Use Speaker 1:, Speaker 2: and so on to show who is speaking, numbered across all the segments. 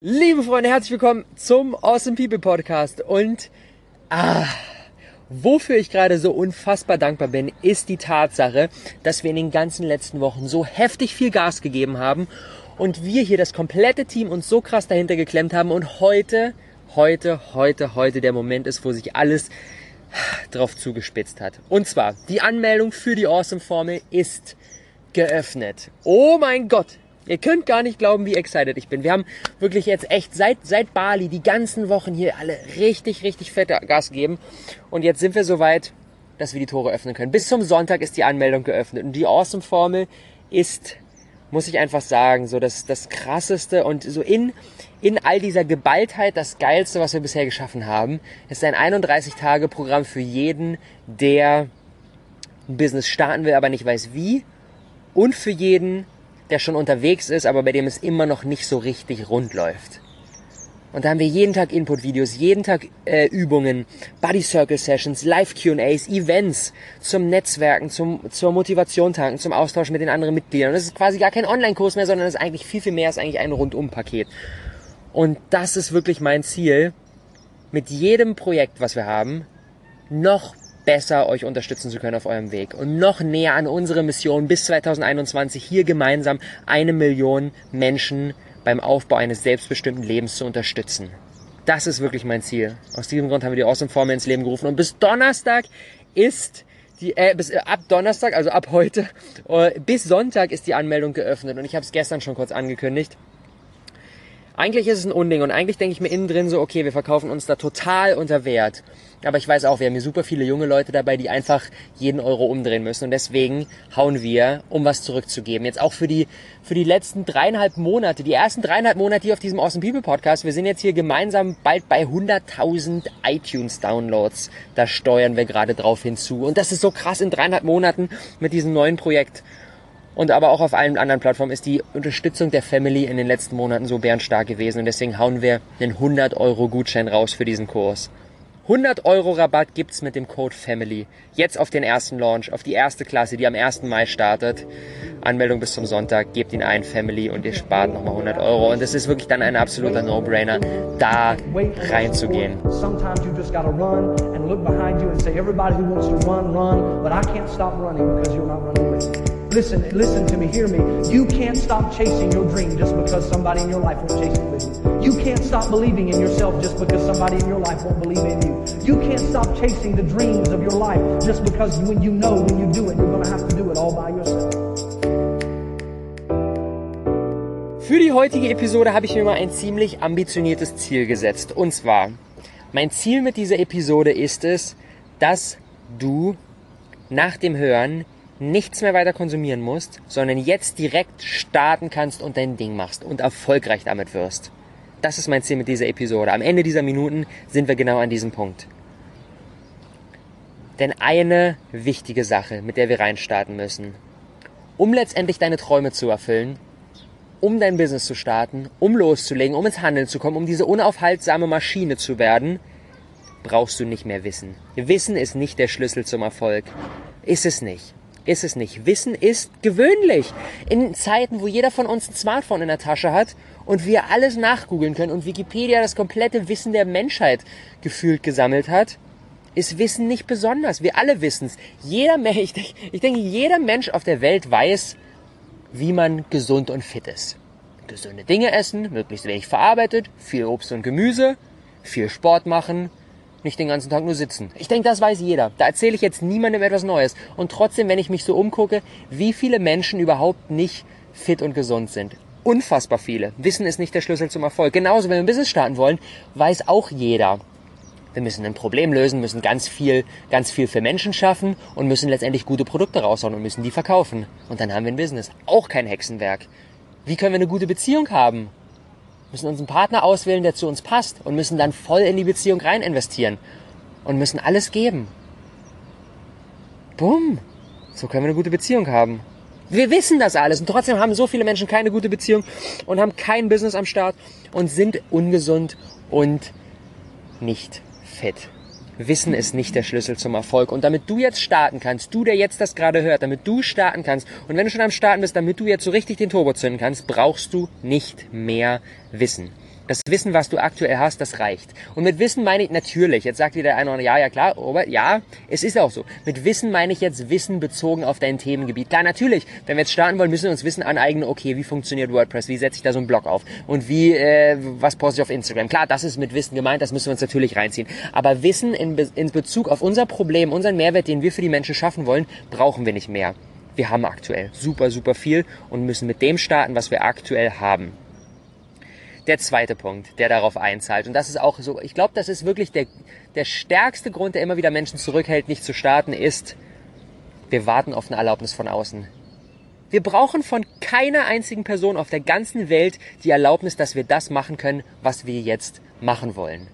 Speaker 1: Liebe Freunde, herzlich willkommen zum Awesome People Podcast. Und ah, wofür ich gerade so unfassbar dankbar bin, ist die Tatsache, dass wir in den ganzen letzten Wochen so heftig viel Gas gegeben haben und wir hier das komplette Team uns so krass dahinter geklemmt haben und heute, heute, heute, heute der Moment ist, wo sich alles drauf zugespitzt hat. Und zwar, die Anmeldung für die Awesome Formel ist geöffnet. Oh mein Gott, Ihr könnt gar nicht glauben, wie excited ich bin. Wir haben wirklich jetzt echt seit, seit Bali die ganzen Wochen hier alle richtig, richtig fette Gas gegeben. Und jetzt sind wir soweit, dass wir die Tore öffnen können. Bis zum Sonntag ist die Anmeldung geöffnet. Und die Awesome Formel ist, muss ich einfach sagen, so das, das krasseste und so in, in all dieser Geballtheit das geilste, was wir bisher geschaffen haben, ist ein 31-Tage-Programm für jeden, der ein Business starten will, aber nicht weiß wie. Und für jeden, der schon unterwegs ist, aber bei dem es immer noch nicht so richtig rund läuft. Und da haben wir jeden Tag Input-Videos, jeden Tag äh, Übungen, Body Circle Sessions, Live Q&As, Events zum Netzwerken, zum, zur Motivation tanken, zum Austausch mit den anderen Mitgliedern. Und das ist quasi gar kein Online-Kurs mehr, sondern es ist eigentlich viel, viel mehr, ist eigentlich ein Rundum-Paket. Und das ist wirklich mein Ziel, mit jedem Projekt, was wir haben, noch besser euch unterstützen zu können auf eurem Weg und noch näher an unsere Mission bis 2021 hier gemeinsam eine Million Menschen beim Aufbau eines selbstbestimmten Lebens zu unterstützen. Das ist wirklich mein Ziel. Aus diesem Grund haben wir die Awesome Formel ins Leben gerufen und bis Donnerstag ist die, äh, bis, äh, ab Donnerstag, also ab heute, äh, bis Sonntag ist die Anmeldung geöffnet und ich habe es gestern schon kurz angekündigt. Eigentlich ist es ein Unding und eigentlich denke ich mir innen drin so, okay, wir verkaufen uns da total unter Wert. Aber ich weiß auch, wir haben hier super viele junge Leute dabei, die einfach jeden Euro umdrehen müssen. Und deswegen hauen wir, um was zurückzugeben. Jetzt auch für die, für die letzten dreieinhalb Monate, die ersten dreieinhalb Monate hier auf diesem Awesome People Podcast. Wir sind jetzt hier gemeinsam bald bei 100.000 iTunes Downloads. Da steuern wir gerade drauf hinzu. Und das ist so krass in dreieinhalb Monaten mit diesem neuen Projekt und aber auch auf allen anderen Plattformen ist die Unterstützung der Family in den letzten Monaten so bärenstark gewesen und deswegen hauen wir einen 100 Euro Gutschein raus für diesen Kurs. 100 Euro Rabatt gibt's mit dem Code Family. Jetzt auf den ersten Launch, auf die erste Klasse, die am 1. Mai startet. Anmeldung bis zum Sonntag, gebt ihn ein, Family, und ihr spart nochmal 100 Euro. Und es ist wirklich dann ein absoluter No-Brainer, da reinzugehen. Sometimes you just gotta run and look behind you everybody who wants to run, run, but I can't stop running because you're not running. Listen, listen to me, hear me. You can't stop chasing your dream just because somebody in your life won't chase it with you. You can't stop believing in yourself just because somebody in your life won't believe in you. You can't stop chasing the dreams of your life just because when you know when you do it, you're going to have to do it all by yourself. Für die heutige Episode habe ich mir mal ein ziemlich ambitioniertes Ziel gesetzt. Und zwar, mein Ziel mit dieser Episode ist es, dass du nach dem Hören nichts mehr weiter konsumieren musst, sondern jetzt direkt starten kannst und dein Ding machst und erfolgreich damit wirst. Das ist mein Ziel mit dieser Episode. Am Ende dieser Minuten sind wir genau an diesem Punkt. Denn eine wichtige Sache, mit der wir reinstarten müssen, um letztendlich deine Träume zu erfüllen, um dein Business zu starten, um loszulegen, um ins Handeln zu kommen, um diese unaufhaltsame Maschine zu werden, brauchst du nicht mehr Wissen. Wissen ist nicht der Schlüssel zum Erfolg. Ist es nicht ist es nicht. Wissen ist gewöhnlich. In Zeiten, wo jeder von uns ein Smartphone in der Tasche hat und wir alles nachgoogeln können und Wikipedia das komplette Wissen der Menschheit gefühlt gesammelt hat, ist Wissen nicht besonders. Wir alle wissen es. Jeder ich denke, ich denke, jeder Mensch auf der Welt weiß, wie man gesund und fit ist. Gesunde Dinge essen, möglichst wenig verarbeitet, viel Obst und Gemüse, viel Sport machen, nicht den ganzen Tag nur sitzen. Ich denke, das weiß jeder. Da erzähle ich jetzt niemandem etwas Neues. Und trotzdem, wenn ich mich so umgucke, wie viele Menschen überhaupt nicht fit und gesund sind. Unfassbar viele. Wissen ist nicht der Schlüssel zum Erfolg. Genauso, wenn wir ein Business starten wollen, weiß auch jeder. Wir müssen ein Problem lösen, müssen ganz viel, ganz viel für Menschen schaffen und müssen letztendlich gute Produkte raushauen und müssen die verkaufen. Und dann haben wir ein Business. Auch kein Hexenwerk. Wie können wir eine gute Beziehung haben? müssen uns einen Partner auswählen, der zu uns passt und müssen dann voll in die Beziehung rein investieren und müssen alles geben. Bumm. So können wir eine gute Beziehung haben. Wir wissen das alles und trotzdem haben so viele Menschen keine gute Beziehung und haben kein Business am Start und sind ungesund und nicht fit. Wissen ist nicht der Schlüssel zum Erfolg. Und damit du jetzt starten kannst, du, der jetzt das gerade hört, damit du starten kannst, und wenn du schon am Starten bist, damit du jetzt so richtig den Turbo zünden kannst, brauchst du nicht mehr Wissen. Das Wissen, was du aktuell hast, das reicht. Und mit Wissen meine ich natürlich, jetzt sagt wieder einer, ja, ja klar, aber ja, es ist auch so. Mit Wissen meine ich jetzt Wissen bezogen auf dein Themengebiet. Klar, natürlich, wenn wir jetzt starten wollen, müssen wir uns Wissen aneignen, okay, wie funktioniert WordPress, wie setze ich da so einen Blog auf und wie, äh, was poste ich auf Instagram. Klar, das ist mit Wissen gemeint, das müssen wir uns natürlich reinziehen. Aber Wissen in, Be in Bezug auf unser Problem, unseren Mehrwert, den wir für die Menschen schaffen wollen, brauchen wir nicht mehr. Wir haben aktuell super, super viel und müssen mit dem starten, was wir aktuell haben der zweite Punkt, der darauf einzahlt. Und das ist auch so, ich glaube, das ist wirklich der, der stärkste Grund, der immer wieder Menschen zurückhält, nicht zu starten, ist, wir warten auf eine Erlaubnis von außen. Wir brauchen von keiner einzigen Person auf der ganzen Welt die Erlaubnis, dass wir das machen können, was wir jetzt machen wollen.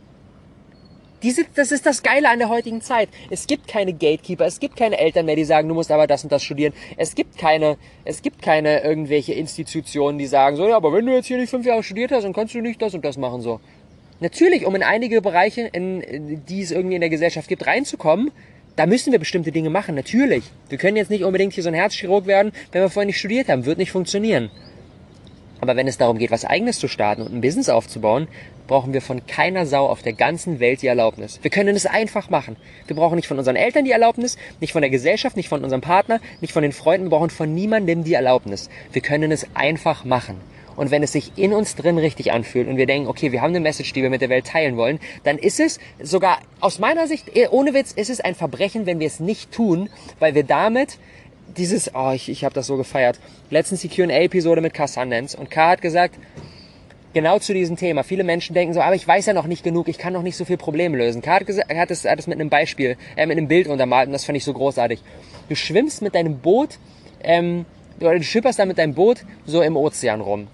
Speaker 1: Diese, das ist das Geile an der heutigen Zeit. Es gibt keine Gatekeeper, es gibt keine Eltern mehr, die sagen, du musst aber das und das studieren. Es gibt keine, es gibt keine irgendwelche Institutionen, die sagen so, ja, aber wenn du jetzt hier nicht fünf Jahre studiert hast, dann kannst du nicht das und das machen so. Natürlich, um in einige Bereiche, in, die es irgendwie in der Gesellschaft gibt, reinzukommen, da müssen wir bestimmte Dinge machen, natürlich. Wir können jetzt nicht unbedingt hier so ein Herzchirurg werden, wenn wir vorher nicht studiert haben. Wird nicht funktionieren. Aber wenn es darum geht, was eigenes zu starten und ein Business aufzubauen, brauchen wir von keiner Sau auf der ganzen Welt die Erlaubnis. Wir können es einfach machen. Wir brauchen nicht von unseren Eltern die Erlaubnis, nicht von der Gesellschaft, nicht von unserem Partner, nicht von den Freunden, wir brauchen von niemandem die Erlaubnis. Wir können es einfach machen. Und wenn es sich in uns drin richtig anfühlt und wir denken, okay, wir haben eine Message, die wir mit der Welt teilen wollen, dann ist es sogar aus meiner Sicht, ohne Witz, ist es ein Verbrechen, wenn wir es nicht tun, weil wir damit dieses, oh, ich, ich habe das so gefeiert. Letztens die Q&A-Episode mit K. Und K. hat gesagt, genau zu diesem Thema. Viele Menschen denken so, aber ich weiß ja noch nicht genug, ich kann noch nicht so viel Probleme lösen. K. hat, es, hat mit einem Beispiel, äh, mit einem Bild untermalt und das fand ich so großartig. Du schwimmst mit deinem Boot, ähm, oder du schipperst da mit deinem Boot so im Ozean rum.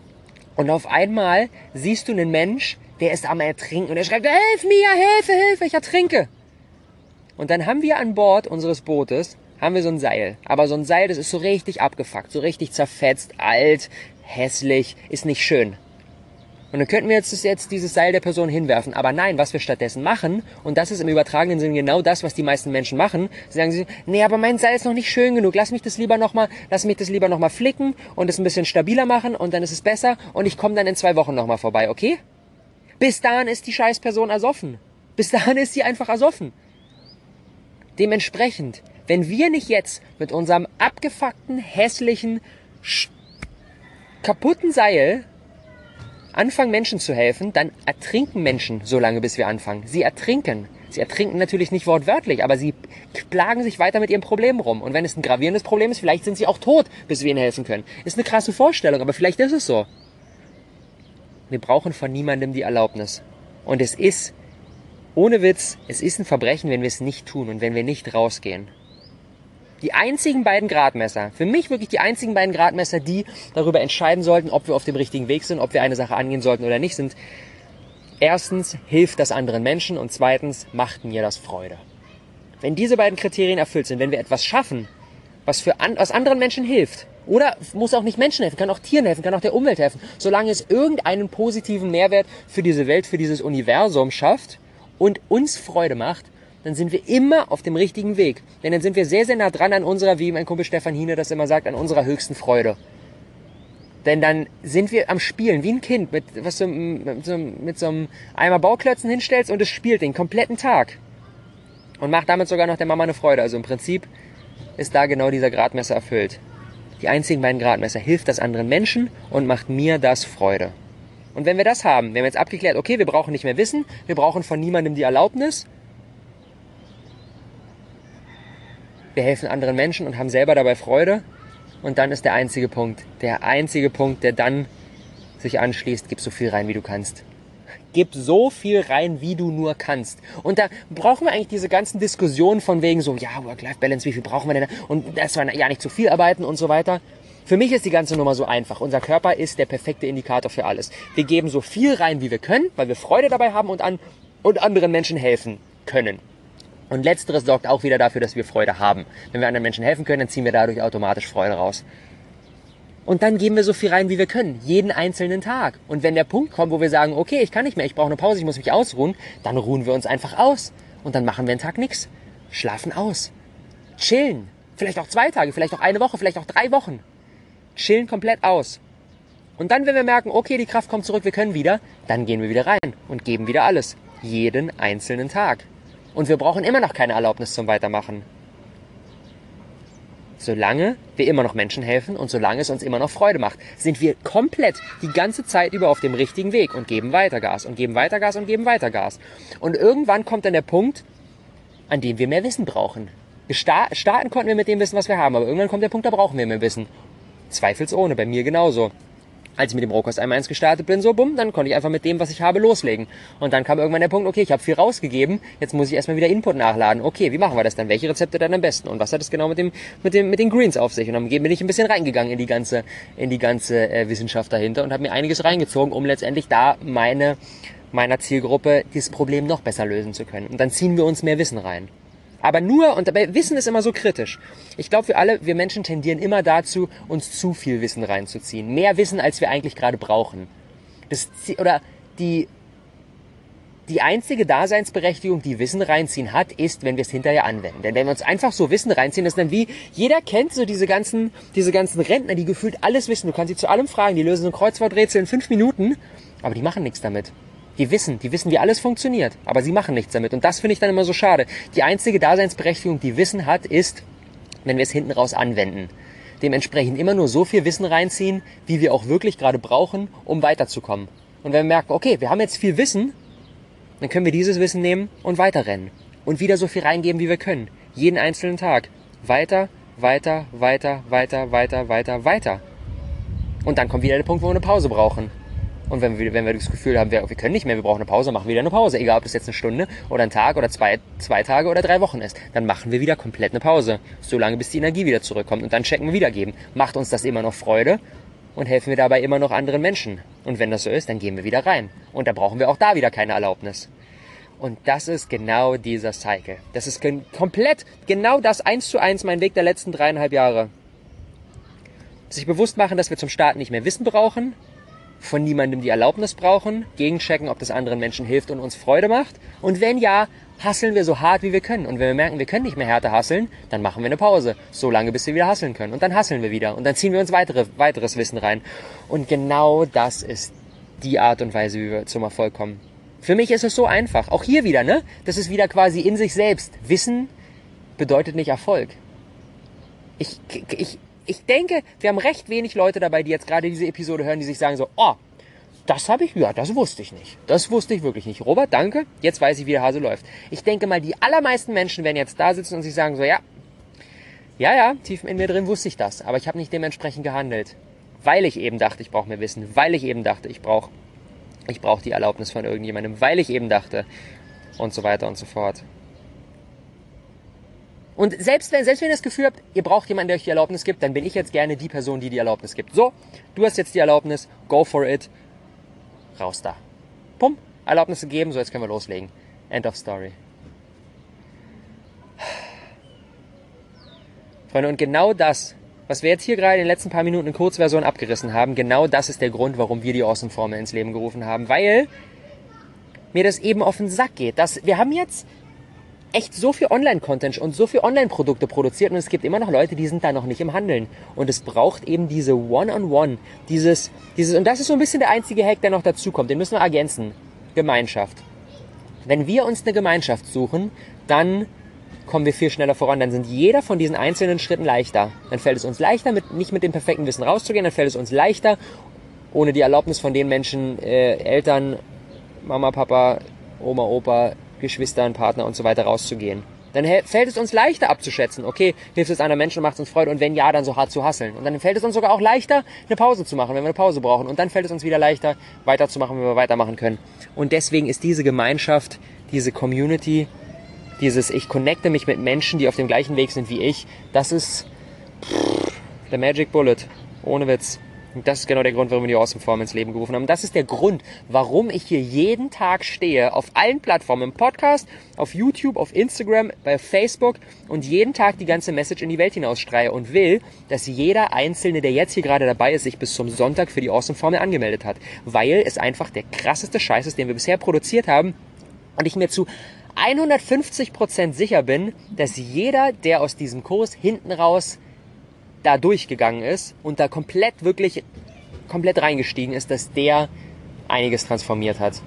Speaker 1: Und auf einmal siehst du einen Mensch, der ist am Ertrinken und er schreibt, hilf mir, Hilfe, Hilfe, ich ertrinke. Und dann haben wir an Bord unseres Bootes haben wir so ein Seil. Aber so ein Seil, das ist so richtig abgefuckt, so richtig zerfetzt, alt, hässlich, ist nicht schön. Und dann könnten wir jetzt, jetzt dieses Seil der Person hinwerfen. Aber nein, was wir stattdessen machen, und das ist im übertragenen Sinn genau das, was die meisten Menschen machen, sie sagen sie, nee, aber mein Seil ist noch nicht schön genug, lass mich das lieber nochmal, lass mich das lieber nochmal flicken und es ein bisschen stabiler machen und dann ist es besser und ich komme dann in zwei Wochen nochmal vorbei, okay? Bis dahin ist die Scheißperson ersoffen. Bis dahin ist sie einfach ersoffen. Dementsprechend wenn wir nicht jetzt mit unserem abgefuckten, hässlichen, kaputten Seil anfangen, Menschen zu helfen, dann ertrinken Menschen so lange, bis wir anfangen. Sie ertrinken. Sie ertrinken natürlich nicht wortwörtlich, aber sie plagen sich weiter mit ihrem Problem rum. Und wenn es ein gravierendes Problem ist, vielleicht sind sie auch tot, bis wir ihnen helfen können. Ist eine krasse Vorstellung, aber vielleicht ist es so. Wir brauchen von niemandem die Erlaubnis. Und es ist, ohne Witz, es ist ein Verbrechen, wenn wir es nicht tun und wenn wir nicht rausgehen. Die einzigen beiden Gradmesser, für mich wirklich die einzigen beiden Gradmesser, die darüber entscheiden sollten, ob wir auf dem richtigen Weg sind, ob wir eine Sache angehen sollten oder nicht, sind erstens, hilft das anderen Menschen und zweitens, macht mir das Freude. Wenn diese beiden Kriterien erfüllt sind, wenn wir etwas schaffen, was für an, was anderen Menschen hilft, oder muss auch nicht Menschen helfen, kann auch Tieren helfen, kann auch der Umwelt helfen, solange es irgendeinen positiven Mehrwert für diese Welt, für dieses Universum schafft und uns Freude macht, dann sind wir immer auf dem richtigen Weg. Denn dann sind wir sehr, sehr nah dran an unserer, wie mein Kumpel Stefan Hine das immer sagt, an unserer höchsten Freude. Denn dann sind wir am Spielen, wie ein Kind, mit, was du mit so, mit so einem Eimer Bauklötzen hinstellst und es spielt den kompletten Tag. Und macht damit sogar noch der Mama eine Freude. Also im Prinzip ist da genau dieser Gradmesser erfüllt. Die einzigen beiden Gradmesser hilft das anderen Menschen und macht mir das Freude. Und wenn wir das haben, wir haben jetzt abgeklärt, okay, wir brauchen nicht mehr Wissen, wir brauchen von niemandem die Erlaubnis, wir helfen anderen Menschen und haben selber dabei Freude. Und dann ist der einzige Punkt, der einzige Punkt, der dann sich anschließt, gib so viel rein, wie du kannst. Gib so viel rein, wie du nur kannst. Und da brauchen wir eigentlich diese ganzen Diskussionen von wegen so, ja, Work-Life-Balance, wie viel brauchen wir denn? Und das war ja nicht zu viel arbeiten und so weiter. Für mich ist die ganze Nummer so einfach. Unser Körper ist der perfekte Indikator für alles. Wir geben so viel rein, wie wir können, weil wir Freude dabei haben und an und anderen Menschen helfen können. Und letzteres sorgt auch wieder dafür, dass wir Freude haben. Wenn wir anderen Menschen helfen können, dann ziehen wir dadurch automatisch Freude raus. Und dann geben wir so viel rein, wie wir können, jeden einzelnen Tag. Und wenn der Punkt kommt, wo wir sagen, okay, ich kann nicht mehr, ich brauche eine Pause, ich muss mich ausruhen, dann ruhen wir uns einfach aus. Und dann machen wir einen Tag nichts. Schlafen aus. Chillen. Vielleicht auch zwei Tage, vielleicht auch eine Woche, vielleicht auch drei Wochen. Chillen komplett aus. Und dann, wenn wir merken, okay, die Kraft kommt zurück, wir können wieder, dann gehen wir wieder rein und geben wieder alles. Jeden einzelnen Tag. Und wir brauchen immer noch keine Erlaubnis zum Weitermachen. Solange wir immer noch Menschen helfen und solange es uns immer noch Freude macht, sind wir komplett die ganze Zeit über auf dem richtigen Weg und geben weiter Gas und geben weiter Gas und geben weiter Gas. Und irgendwann kommt dann der Punkt, an dem wir mehr Wissen brauchen. Starten konnten wir mit dem Wissen, was wir haben, aber irgendwann kommt der Punkt, da brauchen wir mehr Wissen. Zweifelsohne, bei mir genauso als ich mit dem Rohkost einmal 1 gestartet bin, so bumm, dann konnte ich einfach mit dem, was ich habe, loslegen. Und dann kam irgendwann der Punkt, okay, ich habe viel rausgegeben, jetzt muss ich erstmal wieder Input nachladen. Okay, wie machen wir das dann? Welche Rezepte dann am besten? Und was hat es genau mit dem, mit dem, mit den Greens auf sich? Und dann bin ich ein bisschen reingegangen in die ganze, in die ganze äh, Wissenschaft dahinter und habe mir einiges reingezogen, um letztendlich da meine, meiner Zielgruppe dieses Problem noch besser lösen zu können. Und dann ziehen wir uns mehr Wissen rein. Aber nur, und dabei Wissen ist immer so kritisch. Ich glaube, wir alle, wir Menschen tendieren immer dazu, uns zu viel Wissen reinzuziehen. Mehr Wissen, als wir eigentlich gerade brauchen. Das, oder die, die einzige Daseinsberechtigung, die Wissen reinziehen hat, ist, wenn wir es hinterher anwenden. Denn wenn wir uns einfach so Wissen reinziehen, ist dann wie, jeder kennt so diese ganzen, diese ganzen Rentner, die gefühlt alles wissen. Du kannst sie zu allem fragen, die lösen so ein Kreuzworträtsel in fünf Minuten, aber die machen nichts damit. Die wissen, die wissen, wie alles funktioniert, aber sie machen nichts damit. Und das finde ich dann immer so schade. Die einzige Daseinsberechtigung, die Wissen hat, ist, wenn wir es hinten raus anwenden. Dementsprechend immer nur so viel Wissen reinziehen, wie wir auch wirklich gerade brauchen, um weiterzukommen. Und wenn wir merken, okay, wir haben jetzt viel Wissen, dann können wir dieses Wissen nehmen und weiterrennen. Und wieder so viel reingeben, wie wir können. Jeden einzelnen Tag. Weiter, weiter, weiter, weiter, weiter, weiter, weiter. Und dann kommt wieder der Punkt, wo wir eine Pause brauchen. Und wenn wir, wenn wir das Gefühl haben, wir, wir können nicht mehr, wir brauchen eine Pause, machen wir wieder eine Pause. Egal, ob das jetzt eine Stunde oder ein Tag oder zwei, zwei Tage oder drei Wochen ist. Dann machen wir wieder komplett eine Pause. Solange bis die Energie wieder zurückkommt. Und dann checken wir wieder geben. Macht uns das immer noch Freude? Und helfen wir dabei immer noch anderen Menschen? Und wenn das so ist, dann gehen wir wieder rein. Und da brauchen wir auch da wieder keine Erlaubnis. Und das ist genau dieser Cycle. Das ist komplett genau das eins zu eins mein Weg der letzten dreieinhalb Jahre. Sich bewusst machen, dass wir zum Starten nicht mehr Wissen brauchen, von niemandem die Erlaubnis brauchen, gegenchecken, ob das anderen Menschen hilft und uns Freude macht. Und wenn ja, hasseln wir so hart wie wir können. Und wenn wir merken, wir können nicht mehr härter hasseln, dann machen wir eine Pause. So lange, bis wir wieder hasseln können. Und dann hasseln wir wieder. Und dann ziehen wir uns weitere, weiteres Wissen rein. Und genau das ist die Art und Weise, wie wir zum Erfolg kommen. Für mich ist es so einfach. Auch hier wieder, ne? Das ist wieder quasi in sich selbst. Wissen bedeutet nicht Erfolg. Ich, ich, ich denke, wir haben recht wenig Leute dabei, die jetzt gerade diese Episode hören, die sich sagen so, oh, das habe ich, ja, das wusste ich nicht. Das wusste ich wirklich nicht. Robert, danke. Jetzt weiß ich, wie der Hase läuft. Ich denke mal, die allermeisten Menschen werden jetzt da sitzen und sich sagen so, ja, ja, ja, tief in mir drin wusste ich das, aber ich habe nicht dementsprechend gehandelt, weil ich eben dachte, ich brauche mehr Wissen, weil ich eben dachte, ich brauche ich brauche die Erlaubnis von irgendjemandem, weil ich eben dachte und so weiter und so fort. Und selbst wenn, selbst wenn ihr das Gefühl habt, ihr braucht jemanden, der euch die Erlaubnis gibt, dann bin ich jetzt gerne die Person, die die Erlaubnis gibt. So, du hast jetzt die Erlaubnis, go for it, raus da. Pum, Erlaubnis gegeben, so jetzt können wir loslegen. End of story. Freunde, und genau das, was wir jetzt hier gerade in den letzten paar Minuten in Kurzversion abgerissen haben, genau das ist der Grund, warum wir die Awesome-Formel ins Leben gerufen haben, weil mir das eben auf den Sack geht. Dass wir haben jetzt echt so viel Online-Content und so viel Online-Produkte produziert und es gibt immer noch Leute, die sind da noch nicht im Handeln. Und es braucht eben diese One-on-One, -on -One, dieses, dieses, und das ist so ein bisschen der einzige Hack, der noch dazu kommt. Den müssen wir ergänzen. Gemeinschaft. Wenn wir uns eine Gemeinschaft suchen, dann kommen wir viel schneller voran. Dann sind jeder von diesen einzelnen Schritten leichter. Dann fällt es uns leichter, mit, nicht mit dem perfekten Wissen rauszugehen, dann fällt es uns leichter, ohne die Erlaubnis von den Menschen, äh, Eltern, Mama, Papa, Oma, Opa, Geschwistern, Partner und so weiter rauszugehen. Dann fällt es uns leichter abzuschätzen, okay, hilft es einer Menschen und macht es uns Freude und wenn ja, dann so hart zu hasseln. Und dann fällt es uns sogar auch leichter, eine Pause zu machen, wenn wir eine Pause brauchen. Und dann fällt es uns wieder leichter, weiterzumachen, wenn wir weitermachen können. Und deswegen ist diese Gemeinschaft, diese Community, dieses ich connecte mich mit Menschen, die auf dem gleichen Weg sind wie ich, das ist pff, der Magic Bullet. Ohne Witz. Und das ist genau der Grund, warum wir die Awesome Form ins Leben gerufen haben. Das ist der Grund, warum ich hier jeden Tag stehe, auf allen Plattformen, im Podcast, auf YouTube, auf Instagram, bei Facebook und jeden Tag die ganze Message in die Welt hinausstreue und will, dass jeder Einzelne, der jetzt hier gerade dabei ist, sich bis zum Sonntag für die Awesome Formel angemeldet hat. Weil es einfach der krasseste Scheiß ist, den wir bisher produziert haben und ich mir zu 150% sicher bin, dass jeder, der aus diesem Kurs hinten raus da durchgegangen ist und da komplett wirklich komplett reingestiegen ist, dass der einiges transformiert hat.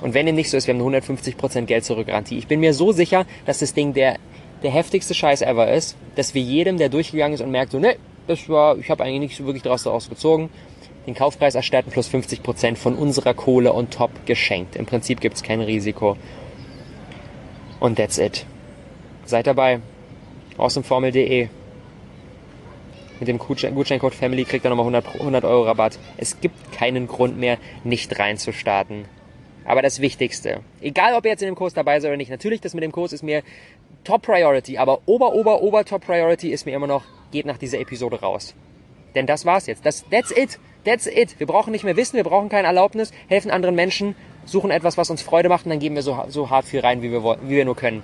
Speaker 1: Und wenn dem nicht so ist, wir haben eine 150% Geld zurück Garantie. Ich bin mir so sicher, dass das Ding der, der heftigste Scheiß ever ist, dass wir jedem, der durchgegangen ist und merkt so, ne, das war, ich habe eigentlich nicht so wirklich daraus gezogen, den Kaufpreis erstatten plus 50% von unserer Kohle on top geschenkt. Im Prinzip gibt es kein Risiko. Und that's it. Seid dabei. Awesomeformel.de. Mit dem Gutscheincode Family kriegt ihr nochmal 100, 100 Euro Rabatt. Es gibt keinen Grund mehr, nicht reinzustarten. Aber das Wichtigste, egal ob ihr jetzt in dem Kurs dabei seid oder nicht, natürlich das mit dem Kurs ist mir Top Priority, aber Ober, Ober, Ober Top Priority ist mir immer noch, geht nach dieser Episode raus. Denn das war's jetzt. Das, that's it. That's it. Wir brauchen nicht mehr Wissen, wir brauchen keine Erlaubnis, helfen anderen Menschen, suchen etwas, was uns Freude macht und dann gehen wir so, so hart viel rein, wie wir, wie wir nur können.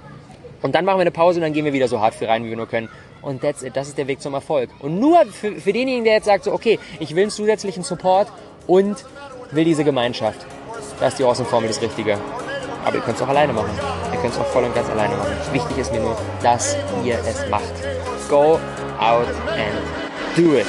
Speaker 1: Und dann machen wir eine Pause und dann gehen wir wieder so hart viel rein, wie wir nur können. Und that's it. Das ist der Weg zum Erfolg. Und nur für, für denjenigen, der jetzt sagt so, okay, ich will einen zusätzlichen Support und will diese Gemeinschaft. Da ist die Awesome-Formel das Richtige. Aber ihr könnt es auch alleine machen. Ihr könnt es auch voll und ganz alleine machen. Wichtig ist mir nur, dass ihr es macht. Go out and do
Speaker 2: it.